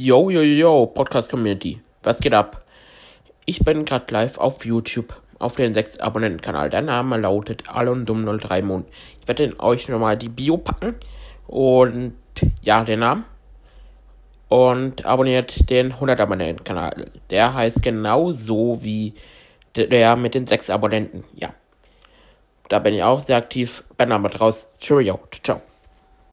Yo, yo, yo, Podcast Community. Was geht ab? Ich bin gerade live auf YouTube auf den 6 Abonnenten-Kanal. Der Name lautet Alundum03 Moon. Ich werde euch nochmal die Bio packen und ja, den Namen. Und abonniert den 100 Abonnenten-Kanal. Der heißt genauso wie der mit den 6 Abonnenten. Ja. Da bin ich auch sehr aktiv. Bin aber raus. Cheerio. Ciao.